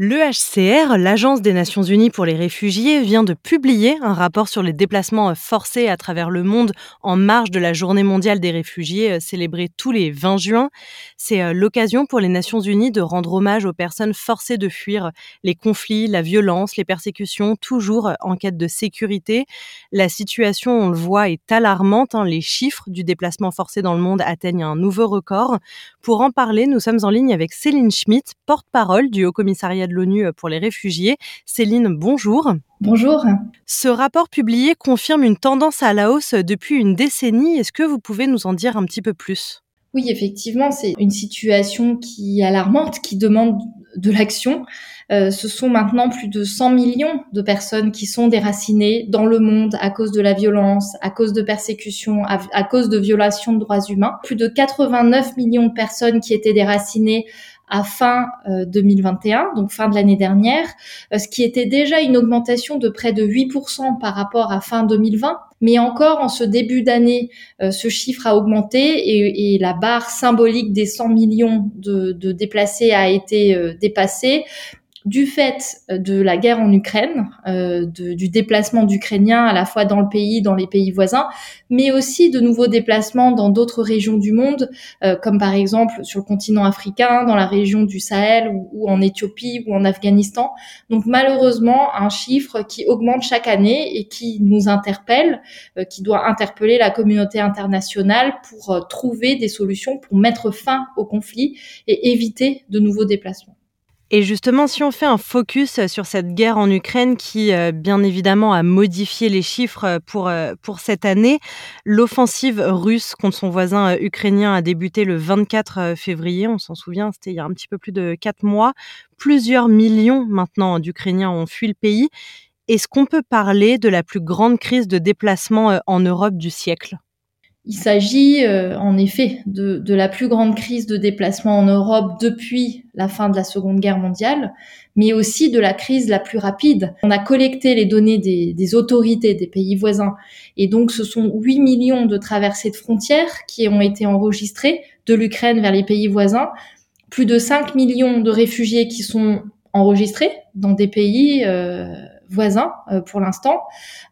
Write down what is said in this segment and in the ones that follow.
L'EHCR, l'Agence des Nations Unies pour les réfugiés, vient de publier un rapport sur les déplacements forcés à travers le monde en marge de la Journée mondiale des réfugiés euh, célébrée tous les 20 juin. C'est euh, l'occasion pour les Nations Unies de rendre hommage aux personnes forcées de fuir les conflits, la violence, les persécutions, toujours en quête de sécurité. La situation, on le voit, est alarmante. Hein. Les chiffres du déplacement forcé dans le monde atteignent un nouveau record. Pour en parler, nous sommes en ligne avec Céline Schmitt, porte-parole du Haut-Commissariat de l'ONU pour les réfugiés. Céline, bonjour. Bonjour. Ce rapport publié confirme une tendance à la hausse depuis une décennie. Est-ce que vous pouvez nous en dire un petit peu plus? Oui, effectivement, c'est une situation qui est alarmante, qui demande de l'action. Euh, ce sont maintenant plus de 100 millions de personnes qui sont déracinées dans le monde à cause de la violence, à cause de persécutions, à, à cause de violations de droits humains. Plus de 89 millions de personnes qui étaient déracinées à fin 2021, euh, donc fin de l'année dernière, euh, ce qui était déjà une augmentation de près de 8% par rapport à fin 2020. Mais encore en ce début d'année, euh, ce chiffre a augmenté et, la barre symbolique des 100 millions de déplacés a été dépassée du fait euh, de la guerre en Ukraine, euh, du déplacement d'Ukrainiens à la fois dans le pays, dans les pays voisins, mais aussi de nouveaux déplacements dans d'autres régions du monde, euh, comme par exemple sur le continent africain, dans la région du Sahel ou, en Éthiopie ou en Afghanistan. Donc malheureusement, un chiffre qui augmente chaque année et qui nous interpelle, qui doit interpeller la communauté internationale pour trouver des solutions pour mettre fin au conflit et éviter de nouveaux déplacements. Et justement, si on fait un focus sur cette guerre en Ukraine qui, euh, bien évidemment, a modifié les chiffres pour, euh, pour cette année, l'offensive russe contre son voisin euh, ukrainien a débuté le 24 février, on s'en souvient, c'était il y a un petit peu plus de quatre mois. Plusieurs millions maintenant d'Ukrainiens ont fui le pays. Est-ce qu'on peut parler de la plus grande crise de déplacement en Europe du siècle? Il s'agit euh, en effet de, la plus grande crise de déplacement en Europe depuis la fin de la Seconde Guerre mondiale, mais aussi de la crise la plus rapide. On a collecté les données des, autorités des pays voisins, et donc ce sont 8 millions de traversées de frontières qui ont été enregistrées de l'Ukraine vers les pays voisins, plus de 5 millions de réfugiés qui sont enregistrés dans des pays euh, voisins euh, pour l'instant.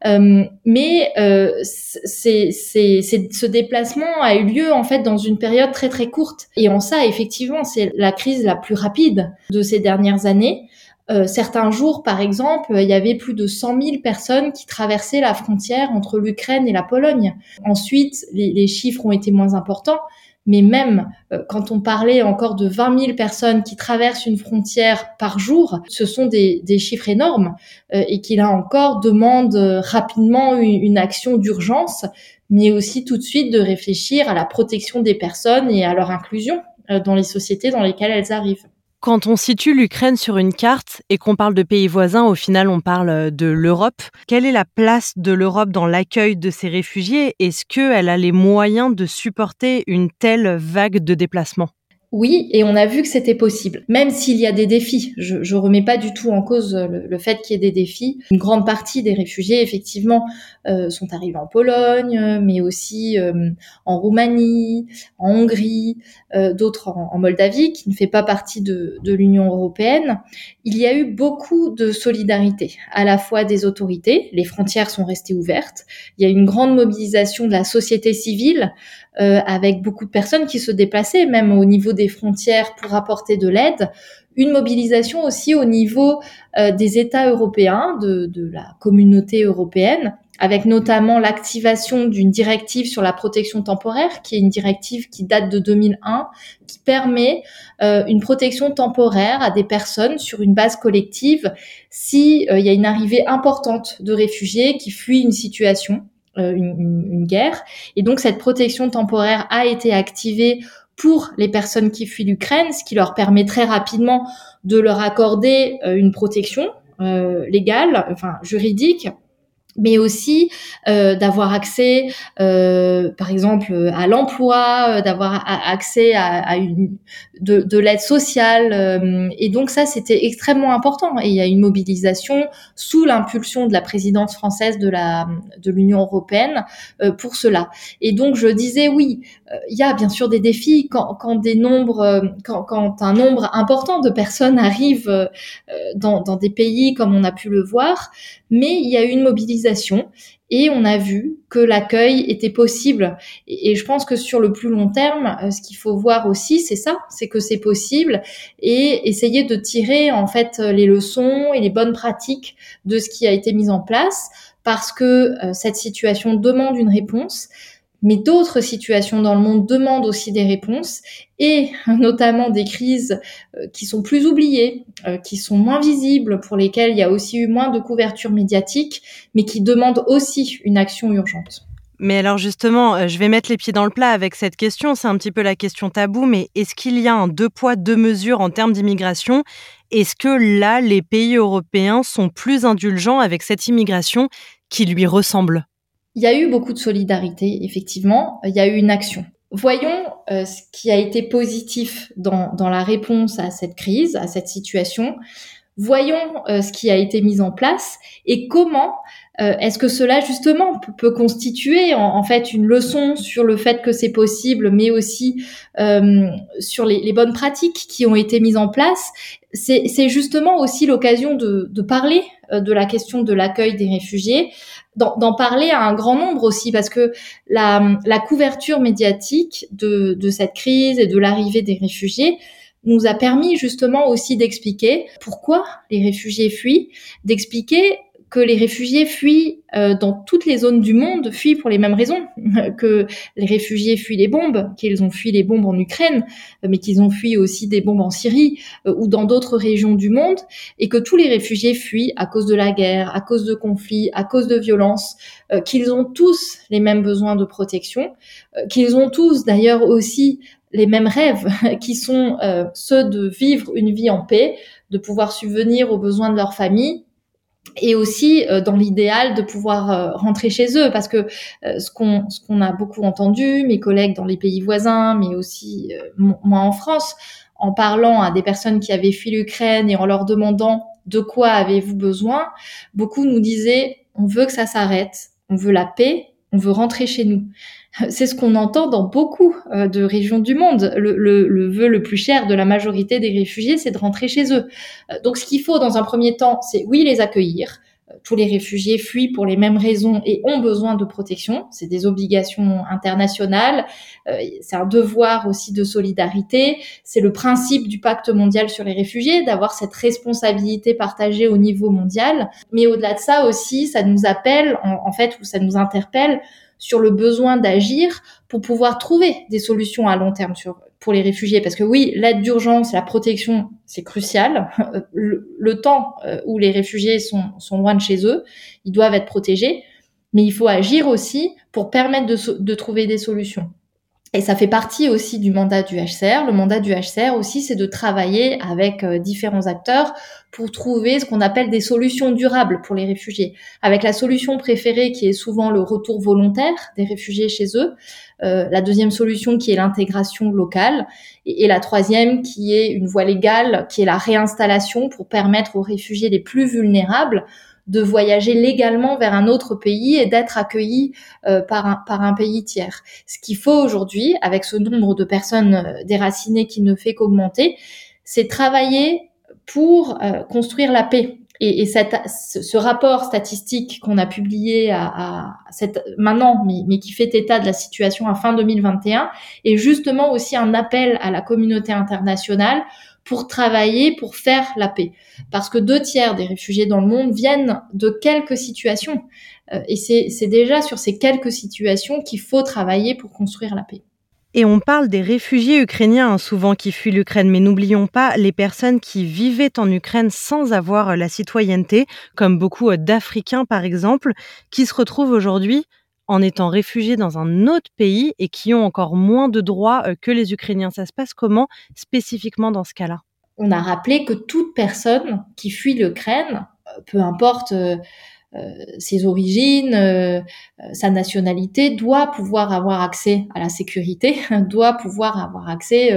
Euh, mais euh, c'est, c'est, ce déplacement a eu lieu en fait dans une période très très courte. Et en ça, effectivement, c'est la crise la plus rapide de ces dernières années. Euh, certains jours, par exemple, il y avait plus de 100 000 personnes qui traversaient la frontière entre l'Ukraine et la Pologne. Ensuite, les, les chiffres ont été moins importants, mais même euh, quand on parlait encore de 20 000 personnes qui traversent une frontière par jour, ce sont des, chiffres énormes euh, et qui là encore demandent euh, rapidement une action d'urgence, mais aussi tout de suite de réfléchir à la protection des personnes et à leur inclusion dans les sociétés dans lesquelles elles arrivent. Quand on situe l'Ukraine sur une carte et qu'on parle de pays voisins, au final, on parle euh, de l'Europe. Quelle est la place de l'Europe dans l'accueil de ces réfugiés? Est-ce qu'elle a les moyens de supporter une telle vague de déplacement oui, et on a vu que c'était possible, même s'il y a des défis. Je, je remets pas du tout en cause le, fait qu'il y ait des défis. Une grande partie des réfugiés, effectivement, euh, sont arrivés en Pologne, mais aussi euh, en Roumanie, en Hongrie, euh, d'autres en, Moldavie, qui ne fait pas partie de, de l'Union européenne. Il y a eu beaucoup de solidarité, à la fois des autorités, les frontières sont restées ouvertes. Il y a une grande mobilisation de la société civile euh, avec beaucoup de personnes qui se déplaçaient, même au niveau des frontières pour apporter de l'aide. Une mobilisation aussi au niveau euh, des États européens, de, de la communauté européenne, avec notamment l'activation d'une directive sur la protection temporaire, qui est une directive qui date de 2001, qui permet euh, une protection temporaire à des personnes sur une base collective si il y a une arrivée importante de réfugiés qui fuient une situation euh, une, une, guerre. Et donc cette protection temporaire a été activée pour les personnes qui fuient l'Ukraine, ce qui leur permet très rapidement de leur accorder euh, une protection euh, légale, enfin juridique, mais aussi euh, d'avoir accès, euh, par exemple, à l'emploi, euh, d'avoir accès à, à, une de, de l'aide sociale. Euh, et donc ça, c'était extrêmement important. Et il y a une mobilisation sous l'impulsion de la présidence française de la de l'Union européenne euh, pour cela. Et donc je disais oui, il y a bien sûr des défis quand, quand des nombres, quand, quand un nombre important de personnes arrivent dans, dans des pays comme on a pu le voir, mais il y a une mobilisation et on a vu que l'accueil était possible. Et, je pense que sur le plus long terme, euh, ce qu'il faut voir aussi, c'est ça, c'est que c'est possible et essayer de tirer en fait les leçons et les bonnes pratiques de ce qui a été mis en place parce que euh, cette situation demande une réponse mais d'autres situations dans le monde demandent aussi des réponses et notamment des crises euh, qui sont plus oubliées, euh, qui sont moins visibles, pour lesquelles il y a aussi eu moins de couverture médiatique, mais qui demandent aussi une action urgente. Mais alors justement, euh, je vais mettre les pieds dans le plat avec cette question. C'est un petit peu la question tabou, mais est-ce qu'il y a un deux poids, deux mesures en termes d'immigration? Est-ce que là, les pays européens sont plus indulgents avec cette immigration qui lui ressemble? Il y a eu beaucoup de solidarité, effectivement. Il y a eu une action. Voyons euh, ce qui a été positif dans, dans, la réponse à cette crise, à cette situation. Voyons euh, ce qui a été mis en place et comment euh, est-ce que cela justement peut, constituer en, fait une leçon sur le fait que c'est possible, mais aussi sur les, les, bonnes pratiques qui ont été mises en place? C'est justement aussi l'occasion de, de parler de la question de l'accueil des réfugiés d'en parler à un grand nombre aussi, parce que la, couverture médiatique de, de cette crise et de l'arrivée des réfugiés nous a permis justement aussi d'expliquer pourquoi les réfugiés fuient, d'expliquer que les réfugiés fuient euh, dans toutes les zones du monde, fuient pour les mêmes raisons que les réfugiés fuient les bombes, qu'ils ont fui les bombes en Ukraine, euh, mais qu'ils ont fui aussi des bombes en Syrie euh, ou dans d'autres régions du monde, et que tous les réfugiés fuient à cause de la guerre, à cause de conflits, à cause de violences, qu'ils ont tous les mêmes besoins de protection, qu'ils ont tous d'ailleurs aussi les mêmes rêves qui sont ceux de vivre une vie en paix, de pouvoir subvenir aux besoins de leur famille et aussi euh, dans l'idéal de pouvoir euh, rentrer chez eux. Parce que euh, ce qu'on ce qu'on a beaucoup entendu mes collègues dans les pays voisins mais aussi moi en France en parlant à des personnes qui avaient fui l'Ukraine et en leur demandant de quoi avez-vous besoin beaucoup nous disaient on veut que ça s'arrête. On veut la paix on veut rentrer chez nous c'est ce qu'on entend dans beaucoup euh, de régions du monde. Le, le, vœu le plus cher de la majorité des réfugiés, c'est de rentrer chez eux. Euh, donc ce qu'il faut dans un premier temps, c'est oui les accueillir. Euh, tous les réfugiés fuient pour les mêmes raisons et ont besoin de protection. C'est des obligations internationales. C'est un devoir aussi de solidarité. C'est le principe du pacte mondial sur les réfugiés, d'avoir cette responsabilité partagée au niveau mondial. Mais au-delà de ça aussi, ça nous appelle, en fait, ou ça nous interpelle sur le besoin d'agir pour pouvoir trouver des solutions à long terme sur, pour les réfugiés. Parce que oui, l'aide d'urgence, la protection, c'est crucial. Le, temps euh, où les réfugiés sont, loin de chez eux, ils doivent être protégés. Mais il faut agir aussi pour permettre de trouver des solutions. Et ça fait partie aussi du mandat du HCR. Le mandat du HCR aussi, c'est de travailler avec euh, différents acteurs pour trouver ce qu'on appelle des solutions durables pour les réfugiés. Avec la solution préférée qui est souvent le retour volontaire des réfugiés chez eux, euh, la deuxième solution qui est l'intégration locale, et, et, la troisième qui est une voie légale, qui est la réinstallation pour permettre aux réfugiés les plus vulnérables de voyager légalement vers un autre pays et d'être accueillis euh, par, un, par un pays tiers. Ce qu'il faut aujourd'hui, avec ce nombre de personnes euh, déracinées qui ne fait qu'augmenter, c'est travailler pour euh, construire la paix. Et, ce rapport statistique qu'on a publié à, à maintenant, mais, mais, qui fait état de la situation à fin 2021, est justement aussi un appel à la communauté internationale pour travailler, pour faire la paix. Parce que deux tiers des réfugiés dans le monde viennent de quelques situations. Euh, et c'est déjà sur ces quelques situations qu'il faut travailler pour construire la paix. Et on parle des réfugiés ukrainiens hein, souvent qui fuient l'Ukraine, mais n'oublions pas les personnes qui vivaient en Ukraine sans avoir la citoyenneté, comme beaucoup euh, d'Africains par exemple, qui se retrouvent aujourd'hui en étant réfugiés dans un autre pays et qui ont encore moins de droits euh, que les Ukrainiens. Ça se passe comment spécifiquement dans ce cas-là? On a rappelé que toute personne qui fuit l'Ukraine, euh, peu importe euh, ses origines, sa nationalité, doit pouvoir avoir accès à la sécurité, doit pouvoir avoir accès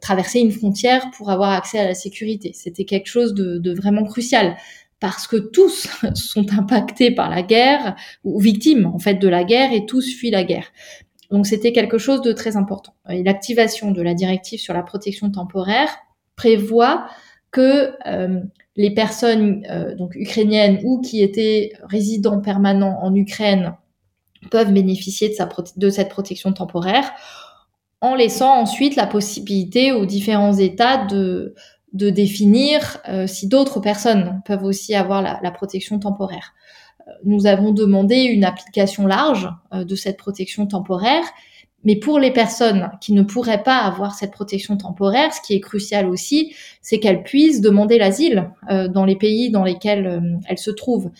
traverser une frontière pour avoir accès à la sécurité. C'était quelque chose de, vraiment crucial parce que tous sont impactés par la guerre ou victimes en fait de la guerre et tous fuient la guerre. Donc c'était quelque chose de très important. L'activation de la directive sur la protection temporaire prévoit que euh, les personnes euh, donc ukrainiennes ou qui étaient résidents permanents en Ukraine peuvent bénéficier de, cette protection temporaire en laissant ensuite la possibilité aux différents États de, définir euh, si d'autres personnes peuvent aussi avoir la, protection temporaire nous avons demandé une application large euh, de cette protection temporaire. Mais pour les personnes qui ne pourraient pas avoir cette protection temporaire, ce qui est crucial aussi, c'est qu'elles puissent demander l'asile euh, dans les pays dans lesquels euh, elles se trouvent.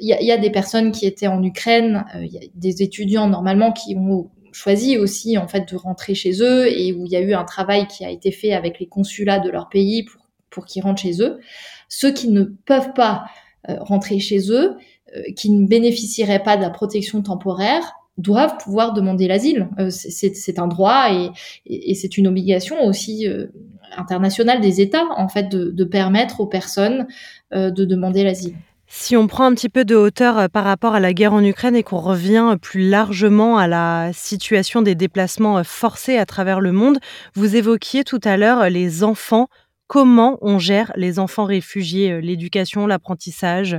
Il y, a, des personnes qui étaient en Ukraine, il y a des étudiants normalement qui ont choisi aussi en fait de rentrer chez eux et où il y a eu un travail qui a été fait avec les consulats de leur pays pour, pour qu'ils rentrent chez eux. Ceux qui ne peuvent pas rentrer chez eux, euh, qui ne bénéficieraient pas de la protection temporaire doivent pouvoir demander l'asile. Euh, c'est un droit et, c'est une obligation aussi euh, internationale des États, en fait, de, permettre aux personnes de demander l'asile. Si on prend un petit peu de hauteur par rapport à la guerre en Ukraine et qu'on revient plus largement à la situation des déplacements forcés à travers le monde, vous évoquiez tout à l'heure les enfants comment on gère les enfants réfugiés, euh, l'éducation, l'apprentissage,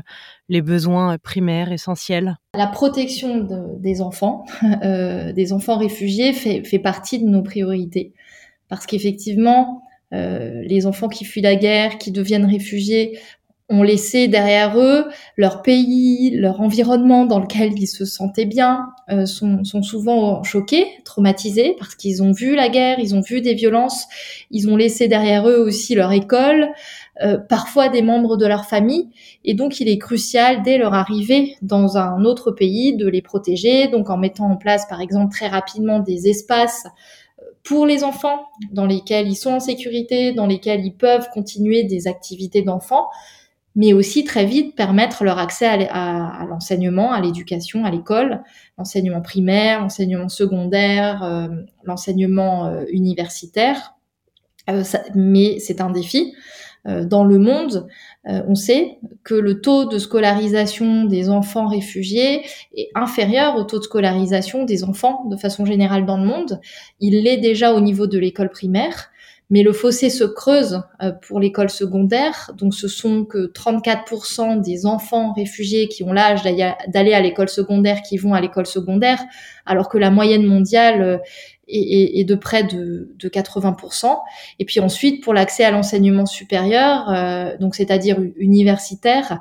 les besoins euh, primaires essentiels? La protection des enfants, euh, des enfants réfugiés, fait, partie de nos priorités. Parce qu'effectivement, les enfants qui fuient la guerre, qui deviennent réfugiés, ont laissé derrière eux leur pays, leur environnement dans lequel ils se sentaient bien, euh, sont, sont, souvent choqués, traumatisés, parce qu'ils ont vu la guerre, ils ont vu des violences, ils ont laissé derrière eux aussi leur école, euh, parfois des membres de leur famille, et donc il est crucial dès leur arrivée dans un autre pays de les protéger, donc en mettant en place par exemple très rapidement des espaces euh, pour les enfants dans lesquels ils sont en sécurité, dans lesquels ils peuvent continuer des activités d'enfants, mais aussi très vite permettre leur accès à, l'enseignement, à l'éducation, à l'école, l'enseignement primaire, l'enseignement secondaire, euh, l'enseignement euh, universitaire. Euh, mais c'est un défi. dans le monde, on sait que le taux de scolarisation des enfants réfugiés est inférieur au taux de scolarisation des enfants de façon générale dans le monde. Il l'est déjà au niveau de l'école primaire mais le fossé se creuse euh, pour l'école secondaire. Donc ce sont que 34% des enfants réfugiés qui ont l'âge d'aller à l'école secondaire qui vont à l'école secondaire, alors que la moyenne mondiale euh, est, de près de, 80%. Et puis ensuite, pour l'accès à l'enseignement supérieur, euh, donc c'est-à-dire universitaire,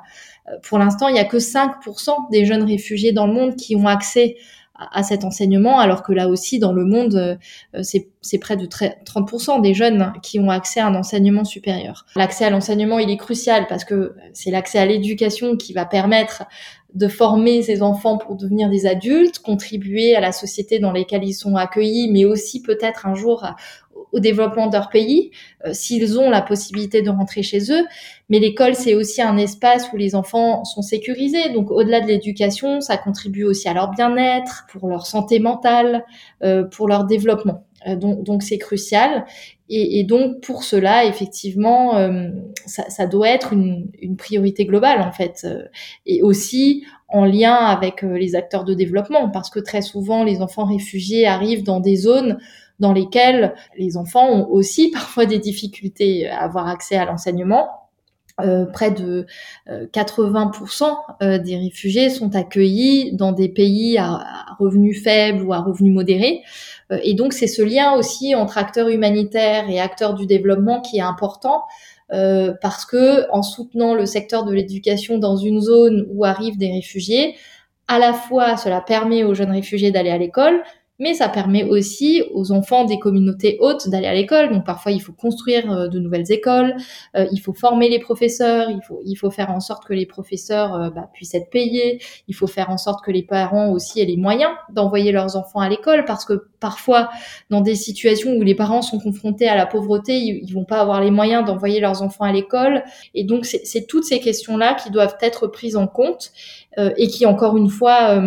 pour l'instant, il n'y a que 5% des jeunes réfugiés dans le monde qui ont accès à, cet enseignement, alors que là aussi, dans le monde, euh, c'est près de 30% des jeunes qui ont accès à un enseignement supérieur. L'accès à l'enseignement, il est crucial parce que c'est l'accès à l'éducation qui va permettre de former ces enfants pour devenir des adultes, contribuer à la société dans laquelle ils sont accueillis, mais aussi peut-être un jour au développement de leur pays, euh, s'ils ont la possibilité de rentrer chez eux. Mais l'école, c'est aussi un espace où les enfants sont sécurisés. Donc, au-delà de l'éducation, ça contribue aussi à leur bien-être, pour leur santé mentale, euh, pour leur développement. Euh, donc, c'est crucial. Et, donc, pour cela, effectivement, ça, doit être une, priorité globale, en fait. et aussi en lien avec les acteurs de développement, parce que très souvent, les enfants réfugiés arrivent dans des zones dans lesquels les enfants ont aussi parfois des difficultés à avoir accès à l'enseignement. Euh, près de 80% euh, euh, des réfugiés sont accueillis dans des pays à, revenus faibles ou à revenus modérés. et donc c'est ce lien aussi entre acteurs humanitaires et acteurs du développement qui est important parce que en soutenant le secteur de l'éducation dans une zone où arrivent des réfugiés, à la fois cela permet aux jeunes réfugiés d'aller à l'école, mais ça permet aussi aux enfants des communautés hautes d'aller à l'école. Donc parfois il faut construire euh, de nouvelles écoles, euh, il faut former les professeurs, il faut il faut faire en sorte que les professeurs euh, bah, puissent être payés, il faut faire en sorte que les parents aussi aient les moyens d'envoyer leurs enfants à l'école parce que parfois dans des situations où les parents sont confrontés à la pauvreté, ils, vont pas avoir les moyens d'envoyer leurs enfants à l'école et donc c'est toutes ces questions là qui doivent être prises en compte et qui encore une fois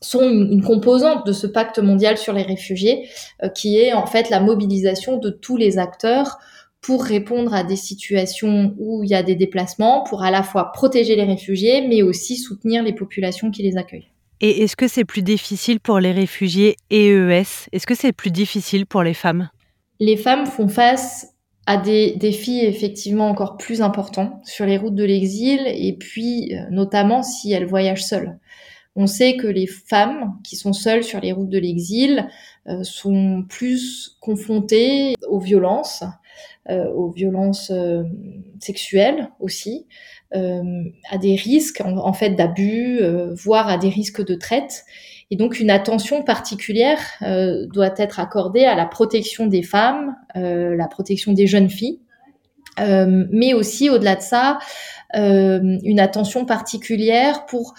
sont une, composante de ce pacte mondial sur les réfugiés, euh, qui est en fait la mobilisation de tous les acteurs pour répondre à des situations où il y a des déplacements, pour à la fois protéger les réfugiés, mais aussi soutenir les populations qui les accueillent. Et est-ce que c'est plus difficile pour les réfugiés EES Est-ce que c'est plus difficile pour les femmes? Les femmes font face à des défis effectivement encore plus importants sur les routes de l'exil, et puis euh, notamment si elles voyagent seules. On sait que les femmes qui sont seules sur les routes de l'exil euh, sont plus confrontées aux violences, euh, aux violences euh, sexuelles aussi, à des risques en, fait d'abus, voire à des risques de traite. Et donc une attention particulière doit être accordée à la protection des femmes, la protection des jeunes filles, mais aussi au-delà de ça, une attention particulière pour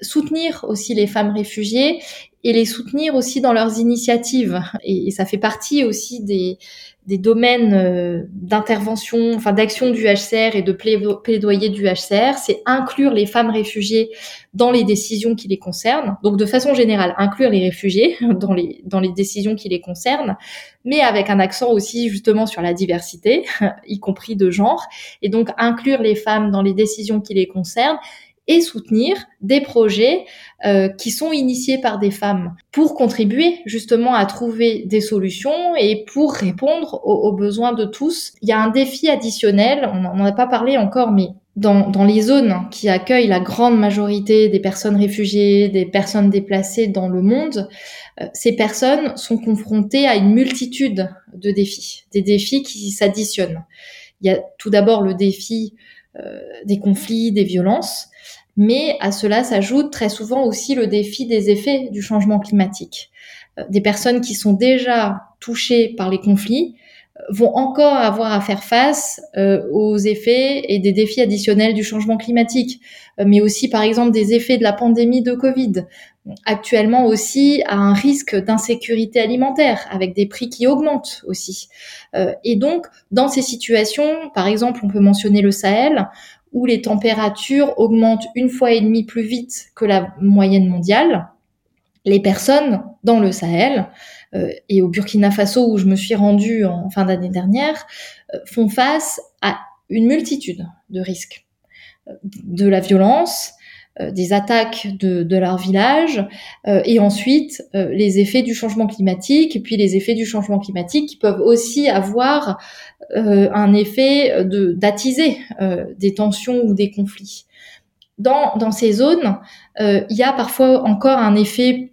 soutenir aussi les femmes réfugiées et les soutenir aussi dans leurs initiatives. Et, ça fait partie aussi des, des domaines euh, d'intervention, enfin d'action du HCR et de plaidoyer du HCR, c'est inclure les femmes réfugiées dans les décisions qui les concernent. Donc de façon générale, inclure les réfugiés dans les dans les décisions qui les concernent, mais avec un accent aussi justement sur la diversité, y compris de genre, et donc inclure les femmes dans les décisions qui les concernent et soutenir des projets euh, qui sont initiés par des femmes pour contribuer justement à trouver des solutions et pour répondre aux, besoins de tous. Il y a un défi additionnel, on n'en a pas parlé encore, mais dans, dans, les zones qui accueillent la grande majorité des personnes réfugiées, des personnes déplacées dans le monde, euh, ces personnes sont confrontées à une multitude de défis, des défis qui s'additionnent. Il y a tout d'abord le défi des conflits, des violences, mais à cela s'ajoute très souvent aussi le défi des effets du changement climatique. Euh, des personnes qui sont déjà touchées par les conflits euh, vont encore avoir à faire face aux effets et des défis additionnels du changement climatique, mais aussi par exemple des effets de la pandémie de Covid, actuellement aussi à un risque d'insécurité alimentaire avec des prix qui augmentent aussi. et donc dans ces situations, par exemple, on peut mentionner le Sahel, où les températures augmentent une fois et demie plus vite que la moyenne mondiale, les personnes dans le Sahel euh, et au Burkina Faso où je me suis rendue en fin d'année dernière euh, font face à une multitude de risques, euh, de la violence, euh, des attaques de, leur village euh, et ensuite euh, les effets du changement climatique et puis les effets du changement climatique qui peuvent aussi avoir un effet d'attiser des tensions ou des conflits. Dans ces zones, il y a parfois encore un effet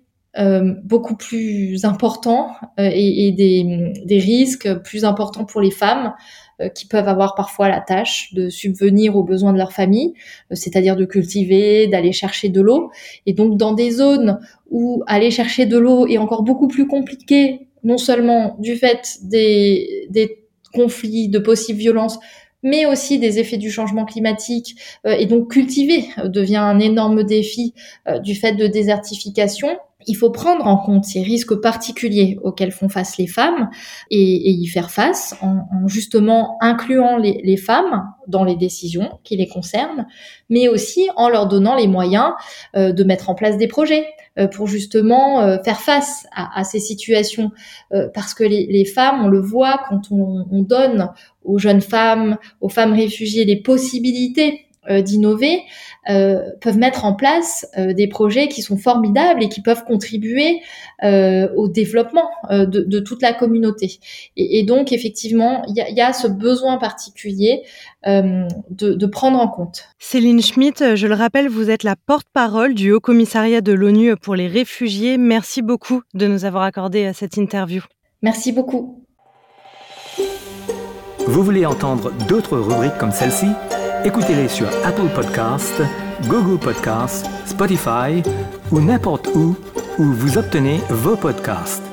beaucoup plus important et, et des, des, risques plus importants pour les femmes euh, qui peuvent avoir parfois la tâche de subvenir aux besoins de leur famille, euh, c'est-à-dire de cultiver, d'aller chercher de l'eau. Et donc dans des zones où aller chercher de l'eau est encore beaucoup plus compliqué, non seulement du fait des, des conflits, de possibles violences, mais aussi des effets du changement climatique. Euh, et donc cultiver devient un énorme défi du fait de désertification il faut prendre en compte ces risques particuliers auxquels font face les femmes et, y faire face en, justement incluant les, femmes dans les décisions qui les concernent, mais aussi en leur donnant les moyens euh, de mettre en place des projets euh, pour justement euh, faire face à, ces situations. parce que les, femmes, on le voit quand on, on donne aux jeunes femmes, aux femmes réfugiées les possibilités d'innover euh, peuvent mettre en place euh, des projets qui sont formidables et qui peuvent contribuer au développement de, toute la communauté. Et, donc effectivement, il y a, ce besoin particulier de, prendre en compte. Céline Schmitt, je le rappelle, vous êtes la porte-parole du Haut Commissariat de l'ONU pour les réfugiés. Merci beaucoup de nous avoir accordé cette interview. Merci beaucoup. Vous voulez entendre d'autres rubriques comme celle-ci? Écoutez-les sur Apple Podcasts, Google Podcasts, Spotify ou n'importe où où vous obtenez vos podcasts.